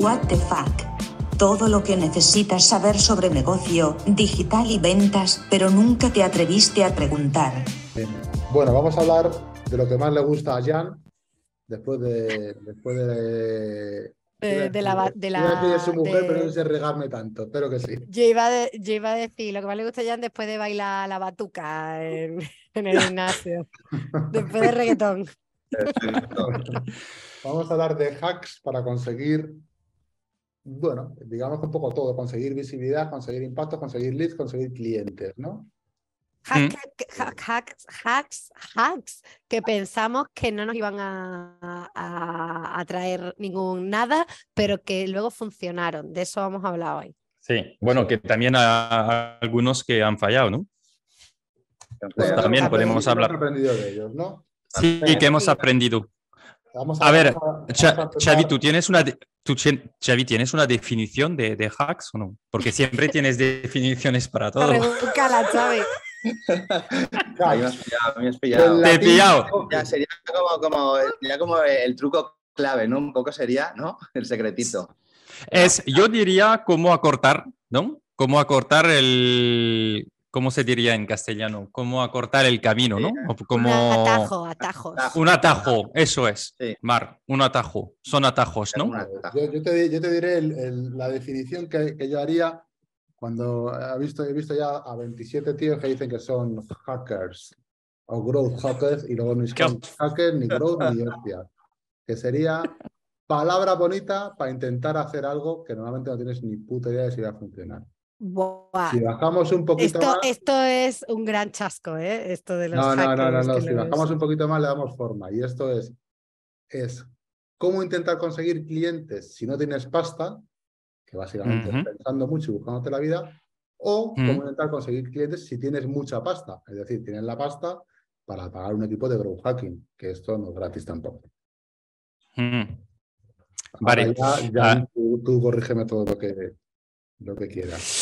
What the fuck. Todo lo que necesitas saber sobre negocio, digital y ventas, pero nunca te atreviste a preguntar. Bueno, vamos a hablar de lo que más le gusta a Jan después de, después de eh, de la. De la de su mujer, pero no sé regarme tanto, espero que sí. Yo iba, a decir, lo que más le gusta a Jan después de bailar la batuca en, el gimnasio, después de reggaetón. Vamos a hablar de hacks para conseguir, bueno, digamos un poco todo, conseguir visibilidad, conseguir impacto, conseguir leads, conseguir clientes, ¿no? Mm. hacks, hacks, hacks, que pensamos que no nos iban a, a, traer ningún nada, pero que luego funcionaron. De eso vamos a hablar hoy. Sí, bueno, que también hay algunos que han fallado, ¿no? Pues también podemos hablar. aprendido de ellos, ¿no? Sí, que hemos aprendido. A, ver, Xavi, ¿tú tienes una, tú, Xavi, ¿tienes una definición de, de, hacks o no? Porque siempre tienes definiciones para todo. Xavi. Ahí me has pillado, me has pillado. Te he pillado. Ya sería como, como, como el truco clave, ¿no? Un poco sería, ¿no? El secretito. Es, yo diría cómo acortar, ¿no? Cómo acortar el, ¿cómo se diría en castellano? Cómo acortar el camino, ¿no? como... Un atajo, atajos. Un atajo, eso es, Mar, un atajo. Son atajos, ¿no? Yo, te, diré la definición que, que, yo haría cuando he visto, he visto ya a 27 tíos que dicen que son hackers o growth hackers y luego ni son hackers, ni growth, ni hostias. Que sería palabra bonita para intentar hacer algo que normalmente no tienes ni puta idea de si va a funcionar. Si bajamos un poquito esto, más. Esto es un gran chasco, ¿eh? Esto de los no, no, no, no, no. Si bajamos un poquito más, le damos forma. Y esto es, es cómo intentar conseguir clientes si no tienes pasta que básicamente pensando mucho y buscándote la vida, o cómo intentar conseguir clientes si tienes mucha pasta, es decir, tienes la pasta para pagar un equipo de growth hacking, que esto no es gratis tampoco. Vale. Ya, ah. tú, corrígeme todo lo que, lo que quieras.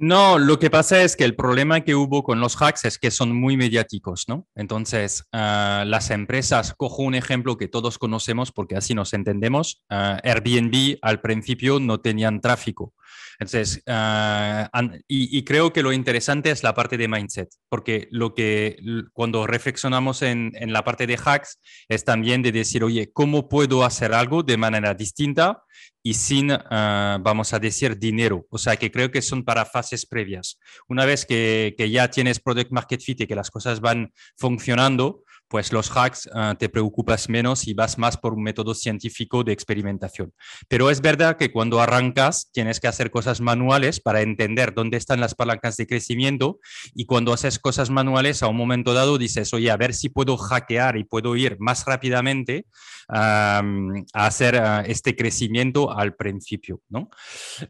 No, lo que pasa es que el problema que hubo con los hacks es que son muy mediáticos, ¿no? Entonces, ah, las empresas, cojo un ejemplo que todos conocemos porque así nos entendemos, ah, Airbnb al principio no tenían tráfico. Entonces, ah, y, creo que lo interesante es la parte de mindset, porque lo que cuando reflexionamos en, en, la parte de hacks es también de decir, oye, ¿cómo puedo hacer algo de manera distinta y sin, vamos a decir, dinero? O sea, que creo que son para fases previas. Una vez que, que ya tienes product market fit y que las cosas van funcionando, pues los hacks ah, te preocupas menos y vas más por un método científico de experimentación. Pero es verdad que cuando arrancas tienes que hacer cosas manuales para entender dónde están las palancas de crecimiento y cuando haces cosas manuales a un momento dado dices, oye, a ver si puedo hackear y puedo ir más rápidamente a hacer ah, este crecimiento al principio.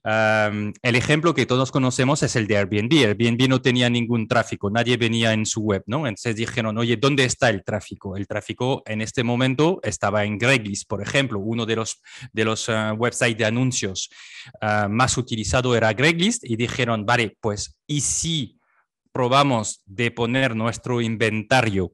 el ejemplo que todos conocemos es el de Airbnb. Airbnb no tenía ningún tráfico, nadie venía en su web. ¿no? Entonces dijeron, oye, ¿dónde está el tráfico. El tráfico en este momento estaba en Craigslist, por ejemplo, uno de los, de los uh, websites de anuncios uh, más utilizado era Craigslist y dijeron, vale, pues, ¿y si probamos de poner nuestro inventario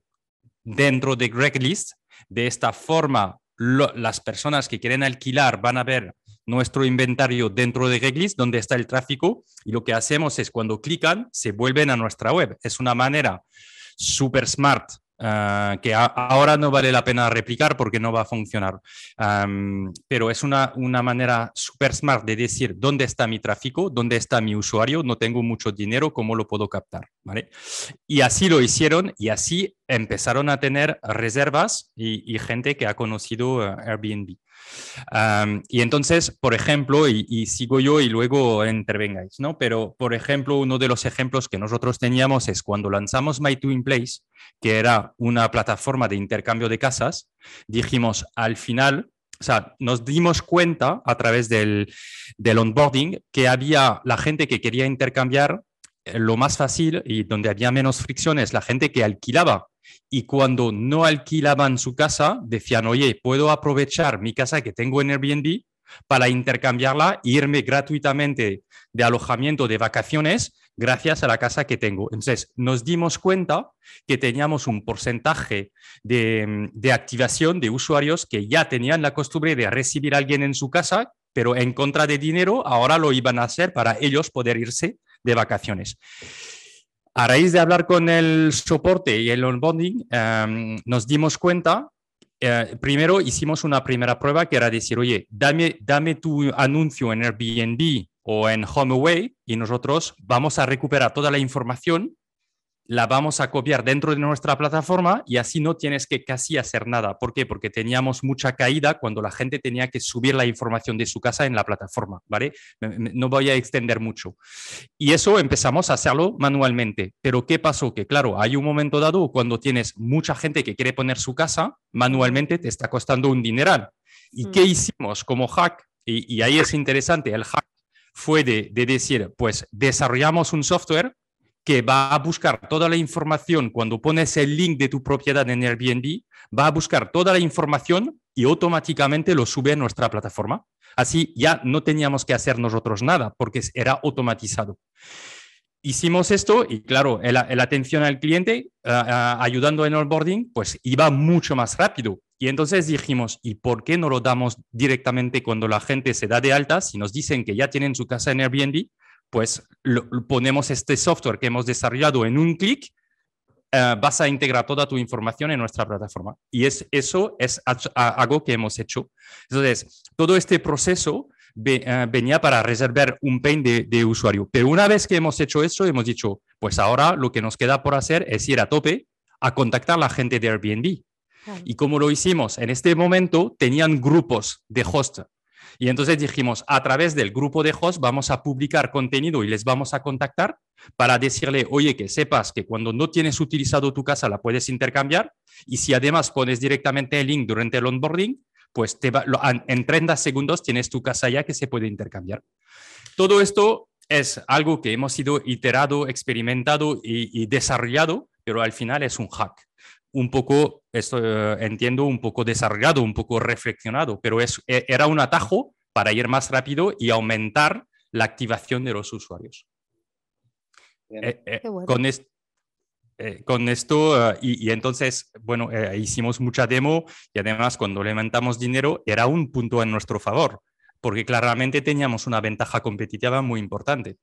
dentro de Craigslist? De esta forma, las personas que quieren alquilar van a ver nuestro inventario dentro de Craigslist, donde está el tráfico, y lo que hacemos es cuando clican, se vuelven a nuestra web. Es una manera súper smart Ah, que ahora no vale la pena replicar porque no va a funcionar. pero es una, una manera super smart de decir dónde está mi tráfico, dónde está mi usuario, no tengo mucho dinero, ¿cómo lo puedo captar? ¿Vale? Y así lo hicieron y así empezaron a tener reservas y, gente que ha conocido ah, Airbnb y entonces, por ejemplo, y, sigo yo y luego intervengáis, ¿no? Pero, por ejemplo, uno de los ejemplos que nosotros teníamos es cuando lanzamos My Twin Place, que era una plataforma de intercambio de casas, dijimos al final, o sea, nos dimos cuenta a través del, del onboarding que había la gente que quería intercambiar eh, lo más fácil y donde había menos fricciones, la gente que alquilaba y cuando no alquilaban su casa, decían, oye, puedo aprovechar mi casa que tengo en Airbnb para intercambiarla e irme gratuitamente de alojamiento de vacaciones gracias a la casa que tengo. Entonces, nos dimos cuenta que teníamos un porcentaje de, de, activación de usuarios que ya tenían la costumbre de recibir a alguien en su casa pero en contra de dinero, ahora lo iban a hacer para ellos poder irse de vacaciones. A raíz de hablar con el soporte y el onboarding, em, nos dimos cuenta, eh, primero hicimos una primera prueba que era decir, oye, dame, dame tu anuncio en Airbnb o en HomeAway y nosotros vamos a recuperar toda la información la vamos a copiar dentro de nuestra plataforma y así no tienes que casi hacer nada. ¿Por qué? Porque teníamos mucha caída cuando la gente tenía que subir la información de su casa en la plataforma, ¿vale? No voy a extender mucho. Y eso empezamos a hacerlo manualmente. Pero ¿qué pasó? Que claro, hay un momento dado cuando tienes mucha gente que quiere poner su casa, manualmente te está costando un dineral. ¿Y qué mm. hicimos como hack? Y, ahí es interesante, el hack fue de decir, pues desarrollamos un software que va a buscar toda la información cuando pones el link de tu propiedad en Airbnb, va a buscar toda la información y automáticamente lo sube a nuestra plataforma. Así ya no teníamos que hacer nosotros nada porque era automatizado. Hicimos esto y claro, la atención al cliente ayudando en onboarding, pues iba mucho más rápido. Y entonces dijimos, ¿y por qué no lo damos directamente cuando la gente se da de alta? Si nos dicen que ya tienen su casa en Airbnb, pues ponemos este software que hemos desarrollado en un clic, eh, vas a integrar toda tu información en nuestra plataforma. Y es, eso es algo que hemos hecho. Entonces, todo este proceso eh, venía para reservar un pain de, usuario. Pero una vez que hemos hecho eso, hemos dicho, pues ahora lo que nos queda por hacer es ir a tope a contactar a la gente de Airbnb. Y como lo hicimos en este momento, tenían grupos de host y entonces dijimos, a través del grupo de host vamos a publicar contenido y les vamos a contactar para decirle, oye, que sepas que cuando no tienes utilizado tu casa la puedes intercambiar y si además pones directamente el link durante el onboarding, pues te en 30 segundos tienes tu casa ya que se puede intercambiar. Todo esto es algo que hemos ido iterado, experimentado y desarrollado, pero al final es un hack un poco, esto eh, entiendo, un poco desarrollado, un poco reflexionado, pero es, e, era un atajo para ir más rápido y aumentar la activación de los usuarios. Eh, eh, con, con, esto, y, entonces, bueno, hicimos mucha demo y además cuando levantamos dinero era un punto en nuestro favor, porque claramente teníamos una ventaja competitiva muy importante.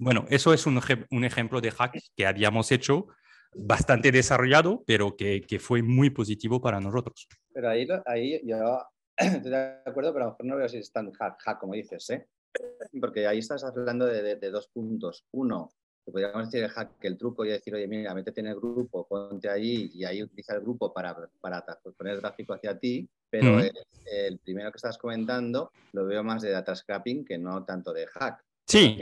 bueno, eso es un, un ejemplo de hack que habíamos hecho bastante desarrollado, pero que, que, fue muy positivo para nosotros. Pero ahí, ahí yo estoy de acuerdo, pero a lo mejor no veo si es tan hack, como dices, ¿eh? porque ahí estás hablando de, de, dos puntos. Uno, que podríamos decir el hack, el truco y decir, oye, mira, métete en el grupo, ponte allí y ahí utiliza el grupo para, para poner tráfico hacia ti, pero el, el, primero que estás comentando lo veo más de data scrapping que no tanto de hack. Sí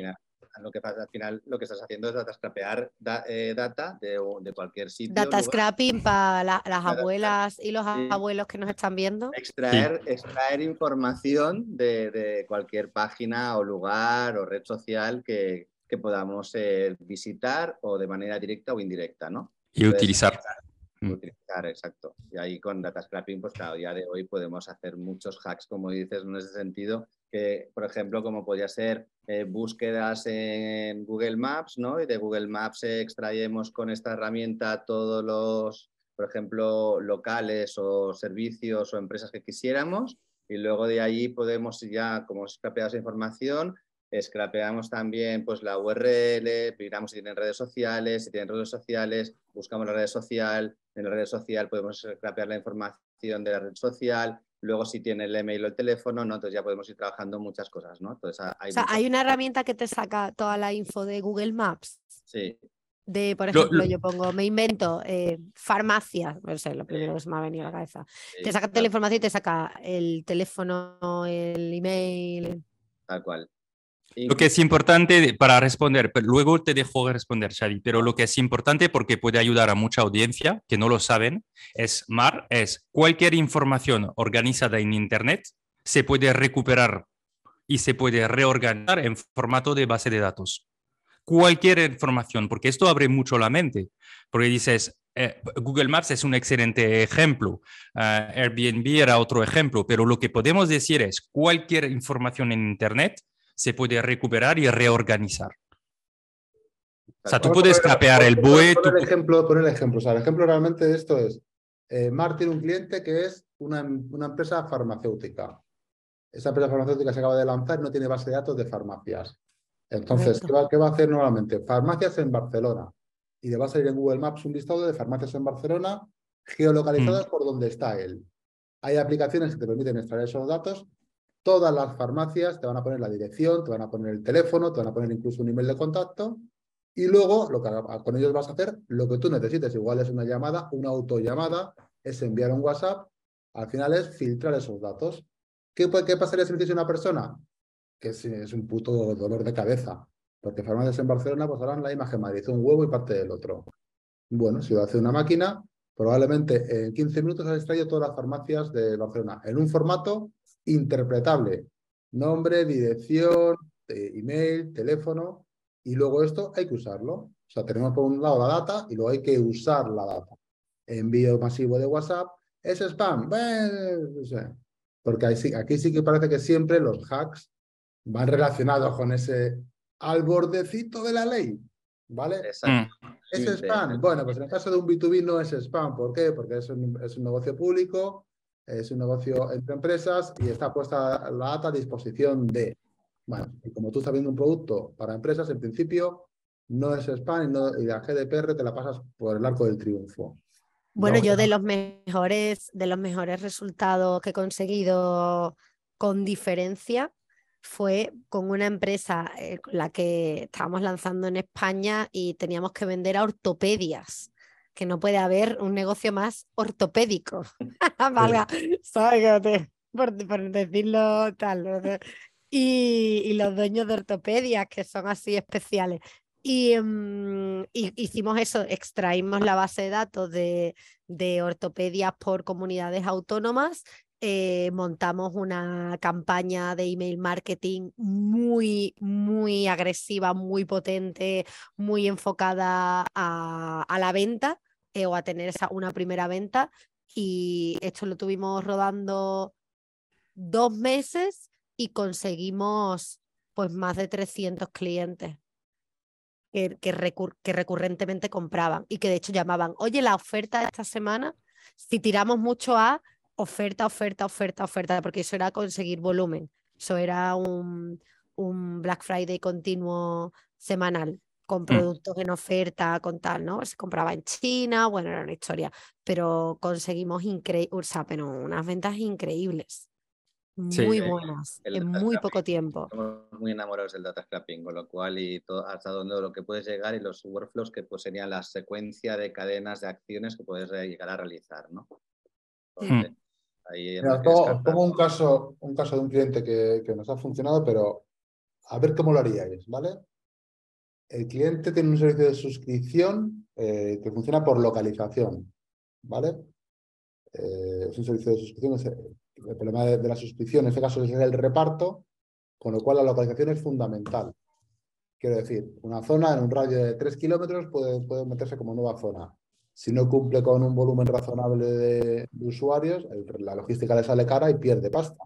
lo que pasa al final lo que estás haciendo es data scrapear eh, data de, de, cualquier sitio. Data scrapping para las abuelas y los abuelos que nos están viendo. Extraer, extraer información de, de, cualquier página o lugar o red social que, que podamos eh, visitar o de manera directa o indirecta, ¿no? Y utilizar. Mm. Utilizar, exacto. Y ahí con data scrapping, pues claro, día de hoy podemos hacer muchos hacks, como dices, en ese sentido, que, por ejemplo, como podría ser eh, búsquedas en Google Maps, ¿no? Y de Google Maps extraemos con esta herramienta todos los, por ejemplo, locales o servicios o empresas que quisiéramos, y luego de ahí podemos ya, como scrapeado esa información, scrapeamos también pues, la URL, miramos si tienen redes sociales, si tienen redes sociales, buscamos la red social, en la red social podemos scrapear la información de la red social, luego si tiene el email o el teléfono, ¿no? entonces ya podemos ir trabajando muchas cosas. ¿no? Entonces, hay, o sea, hay una herramienta que te saca toda la info de Google Maps. Sí. De, por ejemplo, yo pongo, me invento eh, farmacia, no sé, lo primero que se me ha venido a la cabeza. te saca toda la información y te saca el teléfono, el email. Tal cual. Lo que es importante para responder, pero luego te dejo responder, Xavi, pero lo que es importante porque puede ayudar a mucha audiencia que no lo saben, es MAR, es cualquier información organizada en Internet se puede recuperar y se puede reorganizar en formato de base de datos. Cualquier información, porque esto abre mucho la mente, porque dices, eh, Google Maps es un excelente ejemplo, eh, Airbnb era otro ejemplo, pero lo que podemos decir es cualquier información en Internet se puede recuperar y reorganizar. O sea, tú puedes capear el BUE. Por el ejemplo, por el ejemplo. O sea, el ejemplo realmente de esto es, eh, Mar tiene un cliente que es una, una empresa farmacéutica. esa empresa farmacéutica se acaba de lanzar y no tiene base de datos de farmacias. Entonces, ¿qué va, ¿qué va, a hacer nuevamente? Farmacias en Barcelona. Y le va a salir en Google Maps un listado de farmacias en Barcelona geolocalizadas mm. por donde está él. Hay aplicaciones que te permiten extraer esos datos. Todas las farmacias te van a poner la dirección, te van a poner el teléfono, te van a poner incluso un email de contacto. Y luego, lo que con ellos vas a hacer, lo que tú necesites. Igual es una llamada, una autollamada, es enviar un WhatsApp. Al final es filtrar esos datos. ¿Qué, qué pasaría si me dice una persona? Que es, es, un puto dolor de cabeza. Porque farmacias en Barcelona pues harán la imagen Madrid, un huevo y parte del otro. Bueno, si lo hace una máquina, probablemente en 15 minutos has extraído todas las farmacias de Barcelona en un formato interpretable. Nombre, dirección, eh, email, teléfono. Y luego esto hay que usarlo. O sea, tenemos por un lado la data y luego hay que usar la data. Envío masivo de WhatsApp. ¿Es spam? Porque aquí sí que parece que siempre los hacks van relacionados con ese al bordecito de la ley. ¿Vale? Exacto. ¿Es spam? Bueno, pues en el caso de un B2B no es spam. ¿Por qué? Porque es un, es un negocio público, es un negocio entre empresas y está puesta la data a disposición de. Bueno, y como tú estás viendo un producto para empresas, en principio no es spam y, no, y la GDPR te la pasas por el arco del triunfo. Bueno, yo de los mejores, de los mejores resultados que he conseguido con diferencia fue con una empresa eh, con la que estábamos lanzando en España y teníamos que vender a ortopedias, que no puede haber un negocio más ortopédico. Valga, por, por, decirlo tal. Y, y, los dueños de ortopedias, que son así especiales. Y, mm, hicimos eso, extraímos la base de datos de, de ortopedias por comunidades autónomas eh, montamos una campaña de email marketing muy, muy agresiva, muy potente, muy enfocada a, la venta eh, o a tener esa, una primera venta. Y esto lo tuvimos rodando dos meses y conseguimos pues más de 300 clientes. Que, que, que recurrentemente compraban y que de hecho llamaban, oye, la oferta de esta semana, si tiramos mucho a, oferta, oferta, oferta, oferta, porque eso era conseguir volumen. Eso era un, un Black Friday continuo semanal con mm. productos en oferta, con tal, ¿no? Se compraba en China, bueno, era una historia, pero conseguimos o sea, pero unas ventas increíbles, muy buenas, en muy poco tiempo. Estamos muy enamorados del data scrapping, con lo cual y todo, hasta donde lo que puedes llegar y los workflows que pues serían la secuencia de cadenas de acciones que puedes llegar a realizar, ¿no? Mm pongo, un, caso, un caso de un cliente que, que, nos ha funcionado, pero a ver cómo lo haríais, ¿vale? El cliente tiene un servicio de suscripción eh, que funciona por localización, ¿vale? Eh, es un servicio de suscripción, el problema de, la suscripción en este caso es el reparto, con lo cual la localización es fundamental. Quiero decir, una zona en un radio de 3 kilómetros puede, puede meterse como nueva zona si no cumple con un volumen razonable de, usuarios, la logística le sale cara y pierde pasta.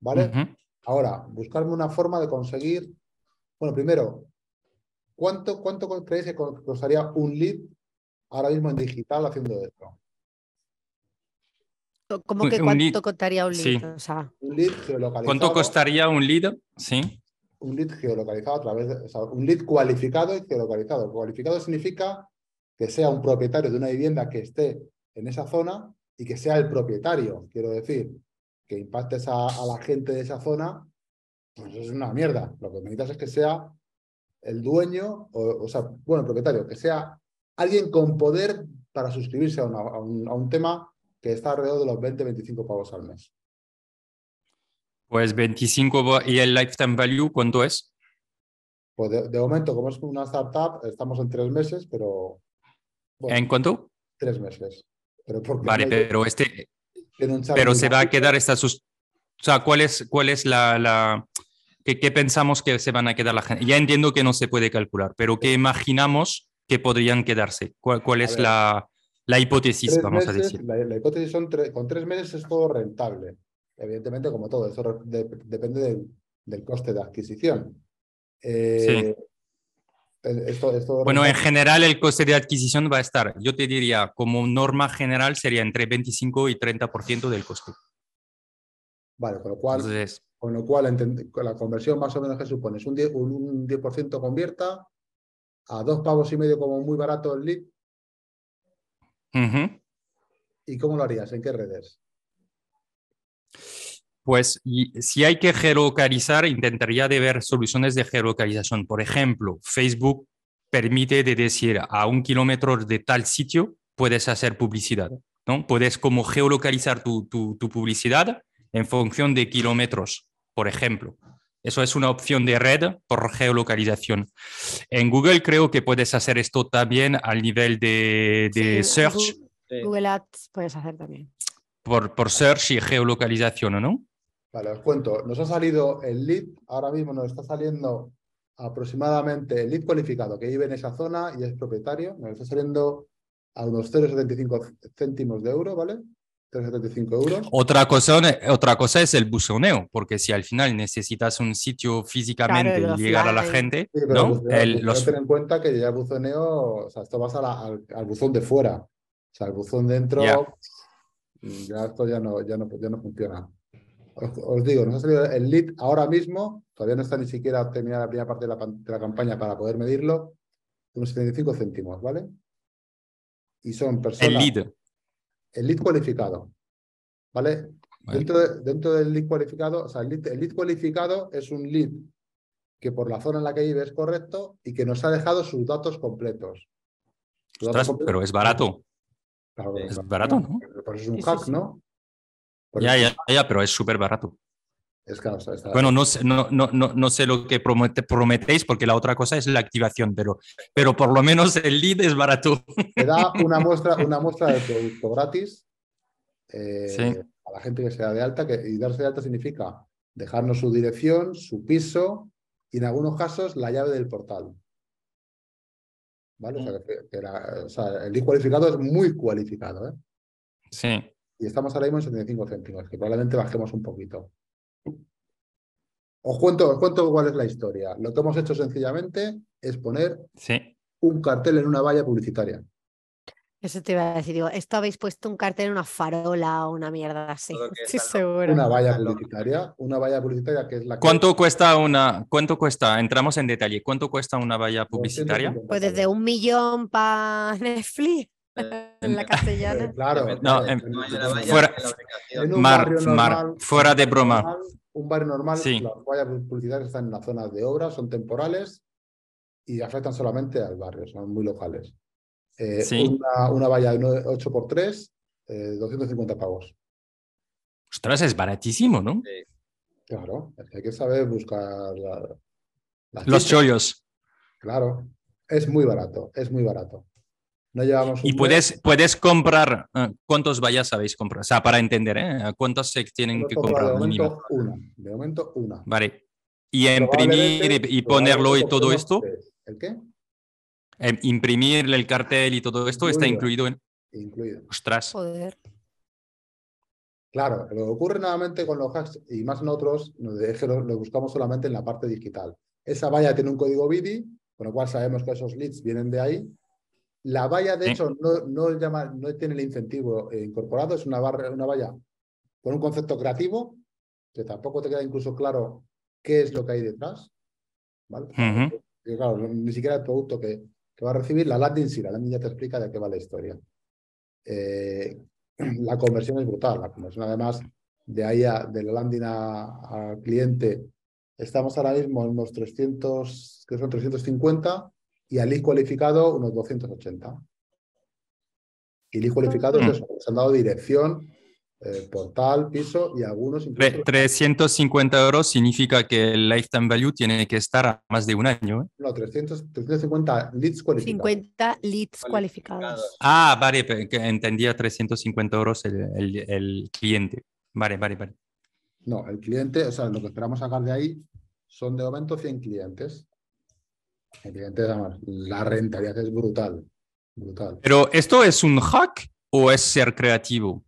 ¿Vale? Ahora, buscarme una forma de conseguir. Bueno, primero, ¿cuánto, cuánto creéis que costaría un lead ahora mismo en digital haciendo esto? ¿Cómo que cuánto costaría un lead? un lead geolocalizado. ¿Cuánto costaría un lead? Sí. Un lead geolocalizado a través de. un lead cualificado y geolocalizado. Cualificado significa que sea un propietario de una vivienda que esté en esa zona y que sea el propietario, quiero decir, que impactes a, la gente de esa zona, pues es una mierda. Lo que necesitas es que sea el dueño, o, sea, bueno, el propietario, que sea alguien con poder para suscribirse a, un, tema que está alrededor de los 20-25 pavos al mes. Pues 25 y el lifetime value, ¿cuánto es? Pues de, de, momento, como es una startup, estamos en tres meses, pero ¿En cuánto? Tres meses. Pero vale, pero este. Pero se va a quedar esta. Sus... O sea, ¿cuál es, cuál es la. la... ¿Qué, pensamos que se van a quedar la gente? Ya entiendo que no se puede calcular, pero ¿qué imaginamos que podrían quedarse? ¿Cuál, es la, la, hipótesis, vamos a decir? La, hipótesis son con tres meses es todo rentable. Evidentemente, como todo, eso depende del, del, coste de adquisición. Eh, sí bueno, en general el coste de adquisición va a estar, yo te diría, como norma general sería entre 25 y 30% del coste. Vale, con lo cual, Entonces, con lo cual la conversión más o menos que supone es un 10%, un, un 10% convierta a dos pavos y medio como muy barato el lead. ¿Y cómo lo harías? ¿En qué redes? Pues y si hay que geolocalizar, intentaría de ver soluciones de geolocalización. Por ejemplo, Facebook permite de decir a un kilómetro de tal sitio puedes hacer publicidad, ¿no? Puedes como geolocalizar tu, tu- tu publicidad en función de kilómetros, por ejemplo. Eso es una opción de red por geolocalización. En Google creo que puedes hacer esto también al nivel de, de Sí, search, Google, Sí. Google Ads puedes hacer también. por, por search y geolocalización, ¿no? Vale, os cuento. Nos ha salido el lead, ahora mismo nos está saliendo aproximadamente el lead cualificado que vive en esa zona y es propietario. Nos está saliendo a unos 0,75 céntimos de euro, ¿vale? 0,75 euros. Otra cosa, otra cosa es el buzoneo, porque si al final necesitas un sitio físicamente Claro, y llegar a la gente, Sí, pero ¿no? buzoneo- El- los- ten en cuenta que ya el buzoneo, o sea, esto vas a la- al, al buzón de fuera. O sea, el buzón dentro, Ya. ya esto ya no, ya no, ya no funciona. Os, os digo, nos ha salido el lead ahora mismo, todavía no está ni siquiera terminada la primera parte de la, pan- de la campaña para poder medirlo, unos 75 céntimos, ¿vale? Y son personas. el lead. El lead cualificado, ¿vale? Vale. Dentro, de- dentro del lead cualificado, o sea, el lead, el lead cualificado es un lead que por la zona en la que vive es correcto y que nos ha dejado sus datos completos. Sus datos Ostras, completos- pero es barato. Claro, es claro, barato, ¿no? Por eso es un Sí, sí, hack, sí. ¿no? Por Ya, eso- ya, ya, pero es súper barato. Está- Bueno, no sé, no, no, no, no sé lo que promete- prometéis, porque la otra cosa es la activación, pero, pero por lo menos el lead es barato. te da una muestra, una muestra del producto gratis eh, Sí. a la gente que se da de alta, que, y darse de alta significa dejarnos su dirección, su piso y en algunos casos la llave del portal. ¿Vale? O sea, que- que la- o sea, el lead cualificado es muy cualificado, ¿eh? Sí, Y estamos ahora mismo en 75 céntimos, que probablemente bajemos un poquito. Os cuento, os cuento cuál es la historia. Lo que hemos hecho sencillamente es poner sí. un cartel en una valla publicitaria. Eso te iba a decir, digo, esto habéis puesto un cartel en una farola o una mierda así. Sí, seguro. Una valla publicitaria, una valla publicitaria que es la que... ¿Cuánto cuesta una, cuánto cuesta? Entramos en detalle. ¿Cuánto cuesta una valla publicitaria? 250 Pues desde un millón para Netflix en la Eh, castellana. Claro. No, la valla fuera-. En un Mar, Mar, fuera de broma. normal, un barrio normal, Sí. las vallas publicitarias están en las zonas de obra, son temporales y afectan solamente al barrio, son muy locales. Eh, Sí. una, una valla de 8x3, eh, 250 pavos. Ostras, es baratísimo, ¿no? Claro, es que hay que saber buscar la- Los chollos. Claro, es muy barato, es muy barato. No llevamos un Y puedes, puedes comprar, eh, ¿cuántos vallas habéis comprado? O sea, para entender, ¿eh? ¿Cuántos se tienen que comprar de mínimo? momento una, de momento una. Vale. Y imprimir y, ponerlo y todo esto, tres. ¿El qué? eh, imprimir el cartel y todo esto está Incluido. incluido en... Incluido. Ostras. Joder. Claro, lo que ocurre nuevamente con los hacks y más en otros, nos es que lo, lo buscamos solamente en la parte digital. Esa valla tiene un código BIDI, con lo cual sabemos que esos leads vienen de ahí. La valla, de hecho, no, no, llama, no tiene el incentivo eh, incorporado, es una, barra, una valla con un concepto creativo, que tampoco te queda incluso claro qué es lo que hay detrás. ¿vale? Ujú. Y claro, no- ni siquiera el producto que, que va a recibir, la landing sí, la landing ya te explica de qué va la historia. Eh, la conversión es brutal, la conversión además de ahí a, de la landing a- al cliente, estamos ahora mismo en unos 300, que son 350, y al lead cualificado unos 280. Y lead cualificado es Mm. eso, se han dado dirección, eh, portal, piso y algunos incluso 350 euros significa que el lifetime value tiene que estar a más de un año. ¿eh? no, 300, 350 leads cualificados. 50 leads Cualificados. Ah, vale, entendía 350 euros el, el- el cliente. Vale, vale, vale. No, el cliente, o sea, lo que esperamos sacar de ahí son de momento 100 clientes. El cliente, además, la rentabilidad es brutal, brutal. Pero ¿esto es un hack o es ser creativo?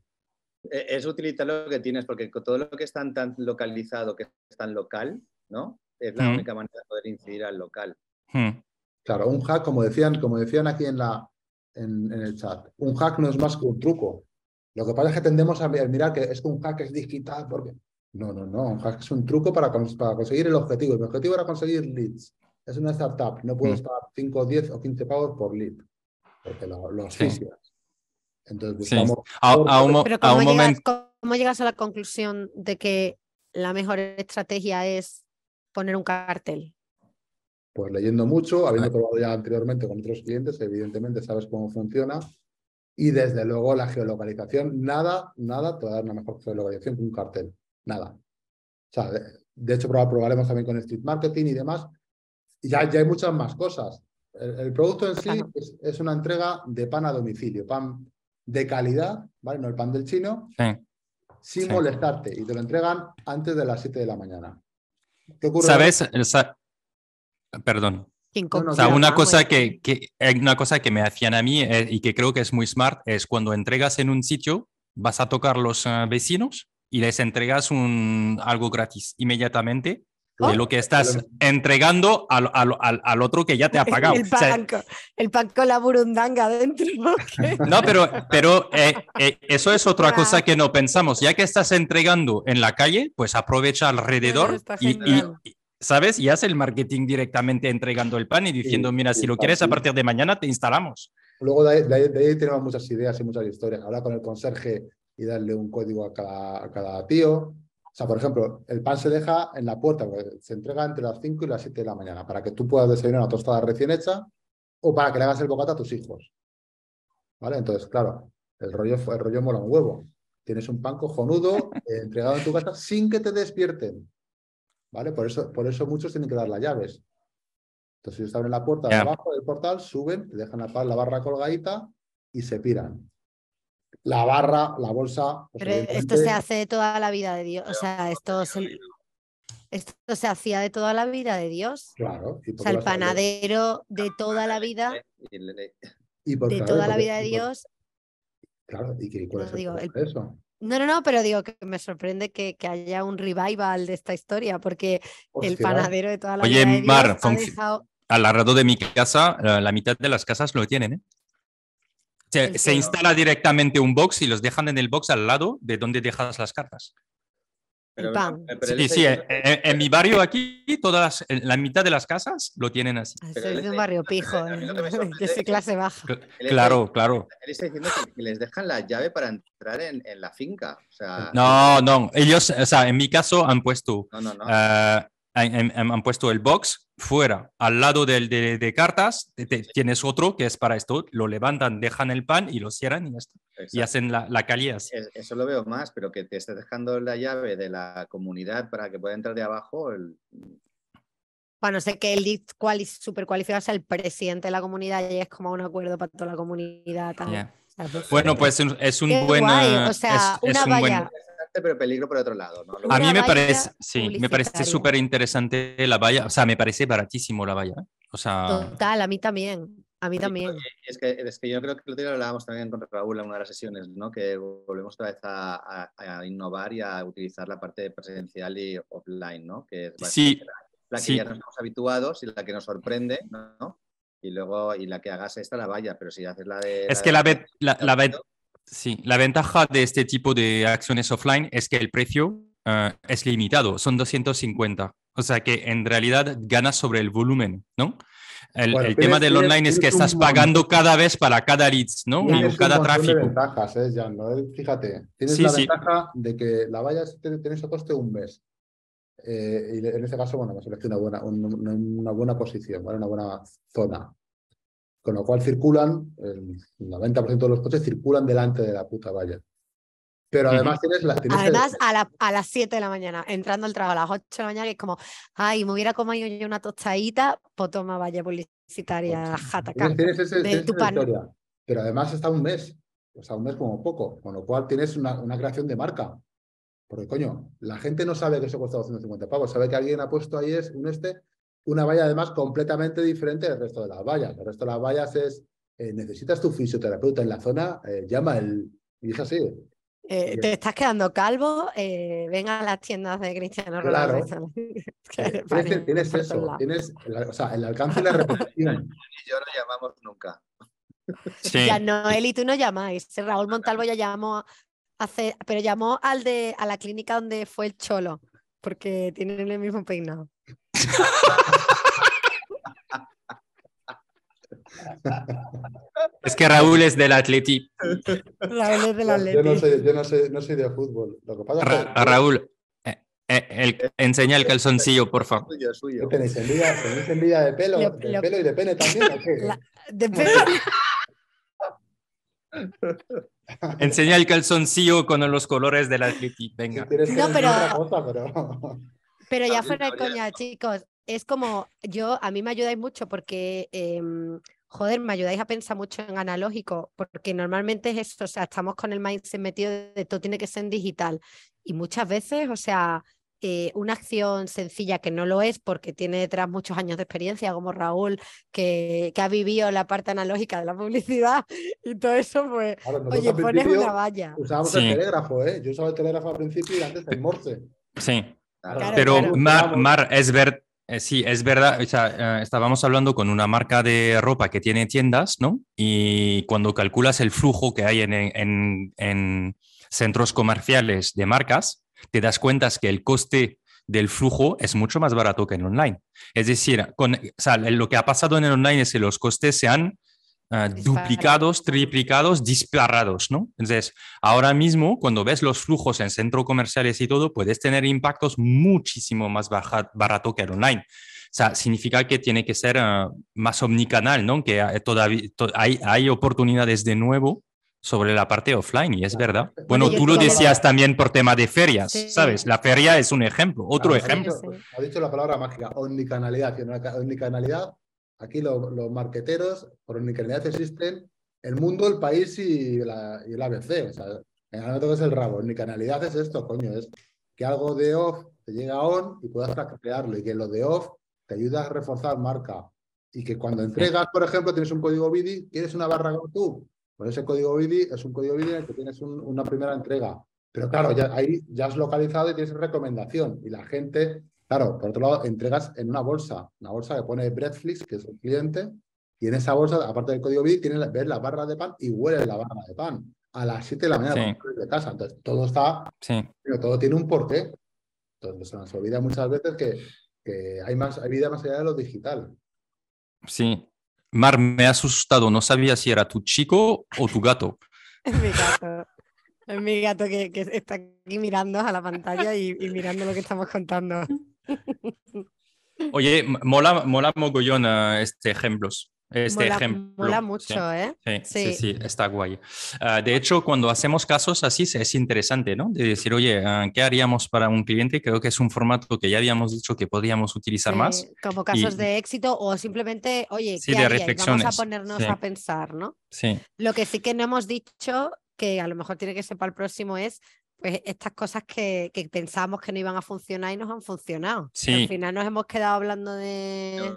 Eh, Es utilizar lo que tienes, porque con todo lo que es tan, localizado, que es tan local, ¿no? Es la Mm. única manera de poder incidir al local. Hmm. Claro, un hack, como decían, como decían aquí en, la, en, en el chat, un hack no es más que un truco. Lo que pasa es que tendemos a mirar que es que un hack es digital, porque No, no, no. Un hack es un truco para, para conseguir el objetivo. Mi objetivo era conseguir leads. Es una startup. No puedes mm. pagar 5, 10 o 15 pagos por lead. Porque lo, lo Entonces buscamos. A, un, momento. ¿Cómo llegas a la conclusión de que la mejor estrategia es poner un cartel? Pues leyendo mucho, habiendo probado ya anteriormente con otros clientes, evidentemente sabes cómo funciona. Y desde luego la geolocalización, nada, nada te va a dar una mejor geolocalización que un cartel. Nada. O sea, de, hecho, probaremos también con street marketing y demás. Y ya, ya hay muchas más cosas. El, producto en sí es, una entrega de pan a domicilio, pan de calidad, ¿vale? No el pan del chino, sin molestarte. Y te lo entregan antes de las 7 de la mañana. ¿Qué ocurre? ¿Sabes? Perdón. O sea, una cosa que, que, una cosa que me hacían a mí eh, y que creo que es muy smart es cuando entregas en un sitio, vas a tocar los eh, vecinos y les entregas un, algo gratis inmediatamente de lo que estás entregando al, al, al, otro que ya te ha pagado. El pan, el pan con la burundanga dentro. No, pero, pero eh, eso es otra cosa que no pensamos. Ya que estás entregando en la calle, pues aprovecha alrededor y, ¿sabes? Y hace el marketing directamente entregando el pan y diciendo, mira, si lo quieres a partir de mañana te instalamos. Luego de ahí, tenemos muchas ideas y muchas historias. Hablar con el conserje y darle un código a cada, tío. O sea, por ejemplo, el pan se deja en la puerta, se entrega entre las 5 y las 7 de la mañana para que tú puedas desayunar una tostada recién hecha o para que le hagas el bocata a tus hijos. ¿Vale? Entonces, claro, el rollo, el rollo mola un huevo. Tienes un pan cojonudo eh, entregado en tu casa sin que te despierten. ¿vale? Por eso, por eso muchos tienen que dar las llaves. Entonces ellos abren la puerta de abajo del portal, suben, te dejan la, la barra colgadita y se piran. La barra, la bolsa. Pues, Pero esto se hace de toda la vida de Dios. O sea, esto se, esto se hacía de toda la vida de Dios. Claro. o sea, el panadero de toda la vida. de toda la vida de Dios. Claro, y que cuál es el. No, no, no, pero digo que me sorprende que, haya un revival de esta historia, porque el panadero de toda la vida de Mar, al lado de mi casa, la mitad de las casas lo tienen, ¿eh? Se, instala directamente un box y los dejan en el box al lado de donde dejas las cartas. sí, sí, en, mi barrio aquí, todas la mitad de las casas lo tienen así. Ah, es un barrio pijo, de clase baja. Claro, claro. Él está diciendo que les dejan la llave para entrar en, la finca. no, no, ellos, o sea, en mi caso han puesto, eh, han, puesto el box fuera, al lado del de, cartas, tienes otro que es para esto, lo levantan, dejan el pan y lo cierran y ya está. Y hacen la, la Eso lo veo más, pero que te estés dejando la llave de la comunidad para que pueda entrar de abajo. Bueno, sé que el lead cual, super cualificado es el presidente de la comunidad y es como un acuerdo para toda la comunidad. Pues, bueno, pues es un buen. o sea, una valla pero peligro por otro lado. A mí me parece, sí, me parece súper interesante la valla, o sea, me parece baratísimo la valla. ¿eh? O sea... Total, a mí también. A mí también. Es que, es que yo creo que lo hablábamos también con Raúl en una de las sesiones, ¿no? que volvemos otra vez a, innovar y a utilizar la parte presencial y offline, ¿no? que es sí, la que ya nos estamos habituados y la que nos sorprende, ¿no? y luego y la que hagas esta la valla, pero si haces la de... Es que la, la, la, Sí, la ventaja de este tipo de acciones offline es que el precio eh, es limitado, son 250. O sea que en realidad ganas sobre el volumen, ¿no? El, tema del online es que estás pagando cada vez para cada leads, ¿no? y cada tráfico. De ventajas, ¿eh, Jan, Fíjate, tienes la ventaja de que la valla tienes a coste un mes. Eh, y en este caso, bueno, me una buena, una, buena posición, ¿vale? una buena zona con lo cual circulan, el 90% de los coches circulan delante de la puta valla. Pero además tienes la... además, a, las 7 de la mañana, entrando al trabajo a las 8 de la mañana, que es como, ay, me hubiera comido yo una tostadita, pues toma valla publicitaria, jata Tienes, ese, de tu pan. Historia. Pero además está un mes, o sea, un mes como poco, con lo cual tienes una, una creación de marca. Porque, coño, la gente no sabe que eso cuesta 250 pavos, sabe que alguien ha puesto ahí es un este una valla además completamente diferente del resto de las vallas. El resto de las vallas es, eh, necesitas tu fisioterapeuta en la zona, eh, llama el... Y es así. Eh, te estás quedando calvo, ven a las tiendas de Cristiano Ronaldo. Claro. tienes, eso, tienes o sea, el alcance y la repetición. y yo no llamamos nunca. Sí. Ya Noel y tú no llamáis. Raúl Montalvo ya llamó hacer, pero llamó al de a la clínica donde fue el cholo, porque tienen el mismo peinado. Es que Raúl es del Atleti. Raúl es del Yo no Atleti. soy, yo no soy, no soy de fútbol. Lo que pasa es Ra- que Raúl, eh, eh, el- enseña el calzoncillo, por favor. Suyo, suyo. ¿qué tenéis envidia, tenéis envidia de pelo, Lo- de lo- pelo y de pene también. ¿o qué? La- de pelo- Enseña el calzoncillo con los colores del Atleti. Venga. No, pero- cosa, pero Pero ya fuera de coña, chicos, es como yo, a mí me ayudáis mucho porque, em, joder, me ayudáis a pensar mucho en analógico, porque normalmente es eso, o sea, estamos con el mindset metido de todo tiene que ser en digital. Y muchas veces, o sea, eh, una acción sencilla que no lo es porque tiene detrás muchos años de experiencia, como Raúl, que, que ha vivido la parte analógica de la publicidad y todo eso, pues, Claro, oye, pones una valla. Usábamos Sí. el telégrafo, ¿eh? Yo usaba el telégrafo al principio y antes el Morse. Sí. Claro, Pero claro. Mar, Mar, es ver, eh, sí, es verdad. O sea, eh, estábamos hablando con una marca de ropa que tiene tiendas, ¿no? Y cuando calculas el flujo que hay en, en- en centros comerciales de marcas, te das cuenta que el coste del flujo es mucho más barato que en online. Es decir, con, o sea, lo que ha pasado en el online es que los costes se han Disparado. duplicados, triplicados, disparados, ¿no? Entonces, ahora mismo, cuando ves los flujos en centros comerciales y todo, puedes tener impactos muchísimo más baja- barato que el online. O sea, significa que tiene que ser eh, más omnicanal, ¿no? Que todavía to- hay, hay oportunidades de nuevo sobre la parte offline y es verdad. Bueno, tú lo decías también por tema de ferias, Sí. ¿sabes? La feria es un ejemplo, otro Claro, ha ejemplo. dicho- Ha dicho la palabra mágica, omnicanalidad. Omnicanalidad, aquí lo- los marqueteros, por omnicanalidad existen el mundo, el país y, la, y el ABC. O sea, en el es el rabo. Omnicanalidad es esto, coño, es que algo de off te llega a on y puedas crearlo y que lo de off te ayuda a reforzar marca. Y que cuando entregas, por ejemplo, tienes un código BIDI, ¿quieres una barra como tú? Pues ese código BIDI es un código BIDI en el que tienes un- una primera entrega. Pero claro, ya, ahí ya has localizado y tienes recomendación. Y la gente, claro, por otro lado, entregas en una bolsa, una bolsa que pone Breadflix, que es el cliente, y en esa bolsa, aparte del código BIDI, tienes, ves la barra de pan y hueles la barra de pan a las 7 de la mañana Sí. de casa. Entonces, todo está, Sí. pero todo tiene un porqué. Entonces, se nos olvida muchas veces que, que hay, más, hay vida más allá de lo digital. Sí. Mar, me ha asustado, no sabía si era tu chico o tu gato. Es mi gato. Es mi gato que, que está aquí mirando a la pantalla y, y mirando lo que estamos contando. Oye, mola, mola mogollón eh, este ejemplos. Este mola, ejemplo. mola sí. mucho, ¿eh? Sí, sí, Sí. sí, está guay. Ah, de hecho, cuando hacemos casos así, es interesante, ¿no? De decir, oye, ah, ¿qué haríamos para un cliente? Creo que es un formato que ya habíamos dicho que podríamos utilizar más. Eh, como casos y- de éxito o simplemente, oye, Sí, ¿qué de haríais? Vamos a reflexiones, ponernos sí. a pensar, ¿no? Sí, Lo que sí que no hemos dicho, que a lo mejor tiene que ser para el próximo, es pues estas cosas que, que pensábamos que no iban a funcionar y nos han funcionado. Sí. Al final nos hemos quedado hablando de,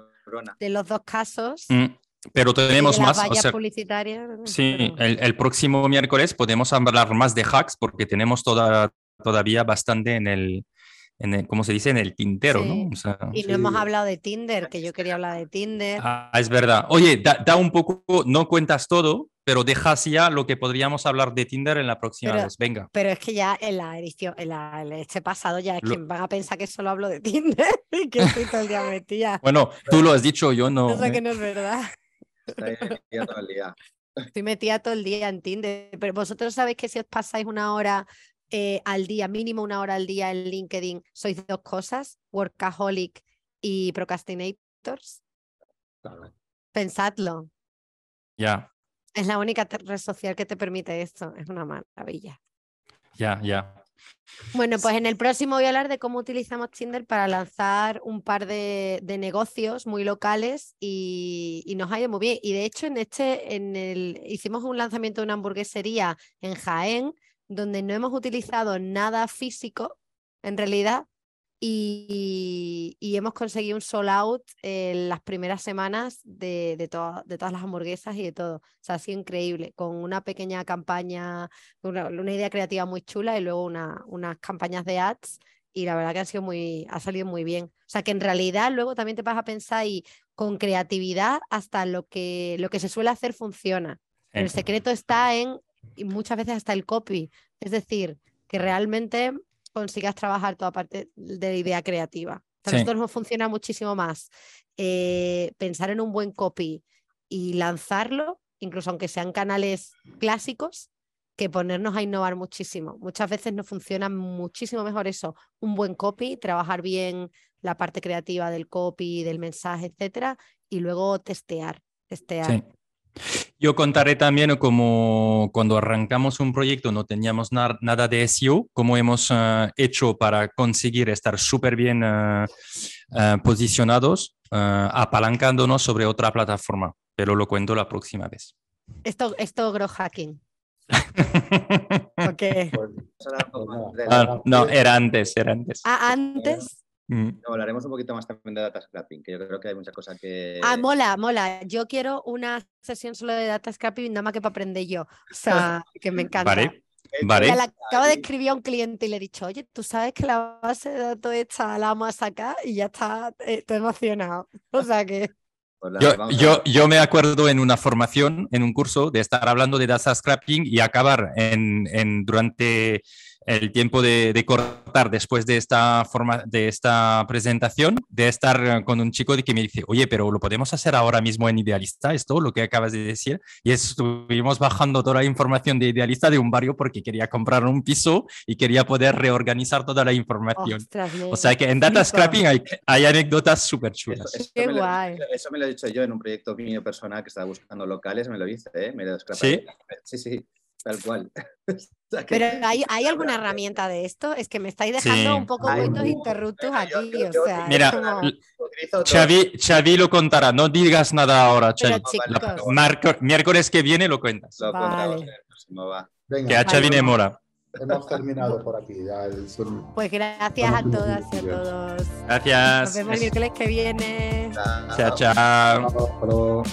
de los dos casos. Mm, pero tenemos más. o sea, publicitarias. Sí, pero- el, el próximo miércoles podemos hablar más de hacks porque tenemos toda, todavía bastante en el, en el, ¿cómo se dice? En el tintero, Sí. ¿no? O sea, Y no hemos hablado de Tinder, que yo quería hablar de Tinder. ah, es verdad. Oye, da, da un poco, no cuentas todo, pero dejas ya lo que podríamos hablar de Tinder en la próxima Pero- vez. Venga. Pero es que ya en la edición, en, la, en este pasado ya es Lo- que van a pensar que solo hablo de Tinder y que estoy todo el día metida. Bueno, tú lo has dicho, yo no. Cosa ¿eh? que no es verdad. Todo el día. Estoy metida todo el día en Tinder. Pero vosotros sabéis que si os pasáis una hora eh, al día, mínimo una hora al día en LinkedIn, sois dos cosas, workaholic y procrastinators. Claro. Pensadlo. Ya, Es la única red social que te permite esto. Es una maravilla. ya, ya. Bueno, pues en el próximo voy a hablar de cómo utilizamos Tinder para lanzar un par de, de negocios muy locales y, y nos ha ido muy bien. Y de hecho, en este, en el, hicimos un lanzamiento de una hamburguesería en Jaén, donde no hemos utilizado nada físico, en realidad, y, y hemos conseguido un sold out en las primeras semanas de, de, toda- de todas las hamburguesas y de todo. O sea, ha sido increíble, con una pequeña campaña una, una idea creativa muy chula y luego una- unas campañas de ads y la verdad que ha sido muy, ha salido muy bien. O sea que en realidad luego también te vas a pensar y con creatividad hasta lo que, lo que se suele hacer funciona. Pero el secreto está en y muchas veces hasta el copy. Es decir, que realmente consigas trabajar toda parte de la idea creativa. A nosotros nos funciona muchísimo más eh, pensar en un buen copy y lanzarlo, incluso aunque sean canales clásicos, que ponernos a innovar muchísimo. Muchas veces nos funciona muchísimo mejor eso, un buen copy, trabajar bien la parte creativa del copy, del mensaje, etcétera, y luego testear, testear. Yo contaré también como cuando arrancamos un proyecto no teníamos nada de SEO, cómo hemos eh, hecho para conseguir estar súper bien eh, eh, posicionados, apalancándonos sobre otra plataforma, pero lo cuento la próxima vez. Esto, esto grow hacking. okay. Ah, no, era antes, era antes. Ah, antes. Mm. hablaremos un poquito más también de data scrapping, que yo creo que hay muchas cosas que. Ah, mola, mola. Yo quiero una sesión solo de data scrapping, nada más que para aprender yo. O sea, que me encanta. Vale. Vale. acabo de escribir a un cliente y le he dicho, oye, tú sabes que la base de datos esta la vamos a sacar y ya está, eh, estoy emocionado. O sea que. Pues yo, yo, yo, me acuerdo en una formación, en un curso, de estar hablando de data scrapping y acabar en, en durante el tiempo de, cortar después de esta, forma, de esta presentación, de estar con un chico que me dice, oye, pero lo podemos hacer ahora mismo en Idealista, esto, lo que acabas de decir. Y estuvimos bajando toda la información de Idealista de un barrio porque quería comprar un piso y quería poder reorganizar toda la información. o sea que en Data Scrapping hay, hay anécdotas súper chulas. Eso, Qué me guay. Lo, eso me lo he dicho yo en un proyecto mío personal que estaba buscando locales, me lo hice, ¿eh? Me lo ¿Sí? Sí, sí. Tal cual. Pero ¿hay, ¿hay, alguna herramienta de esto? Es que me estáis dejando un poco buenos interruptos aquí. o sea, mira, Xavi, lo contará. No digas nada ahora, Xavi. miércoles que viene lo cuentas. Lo vale. que a Xavi vale. mora. Hemos terminado por aquí. Pues gracias a todas y a todos. Gracias. Nos vemos el miércoles que viene. Chao, chao.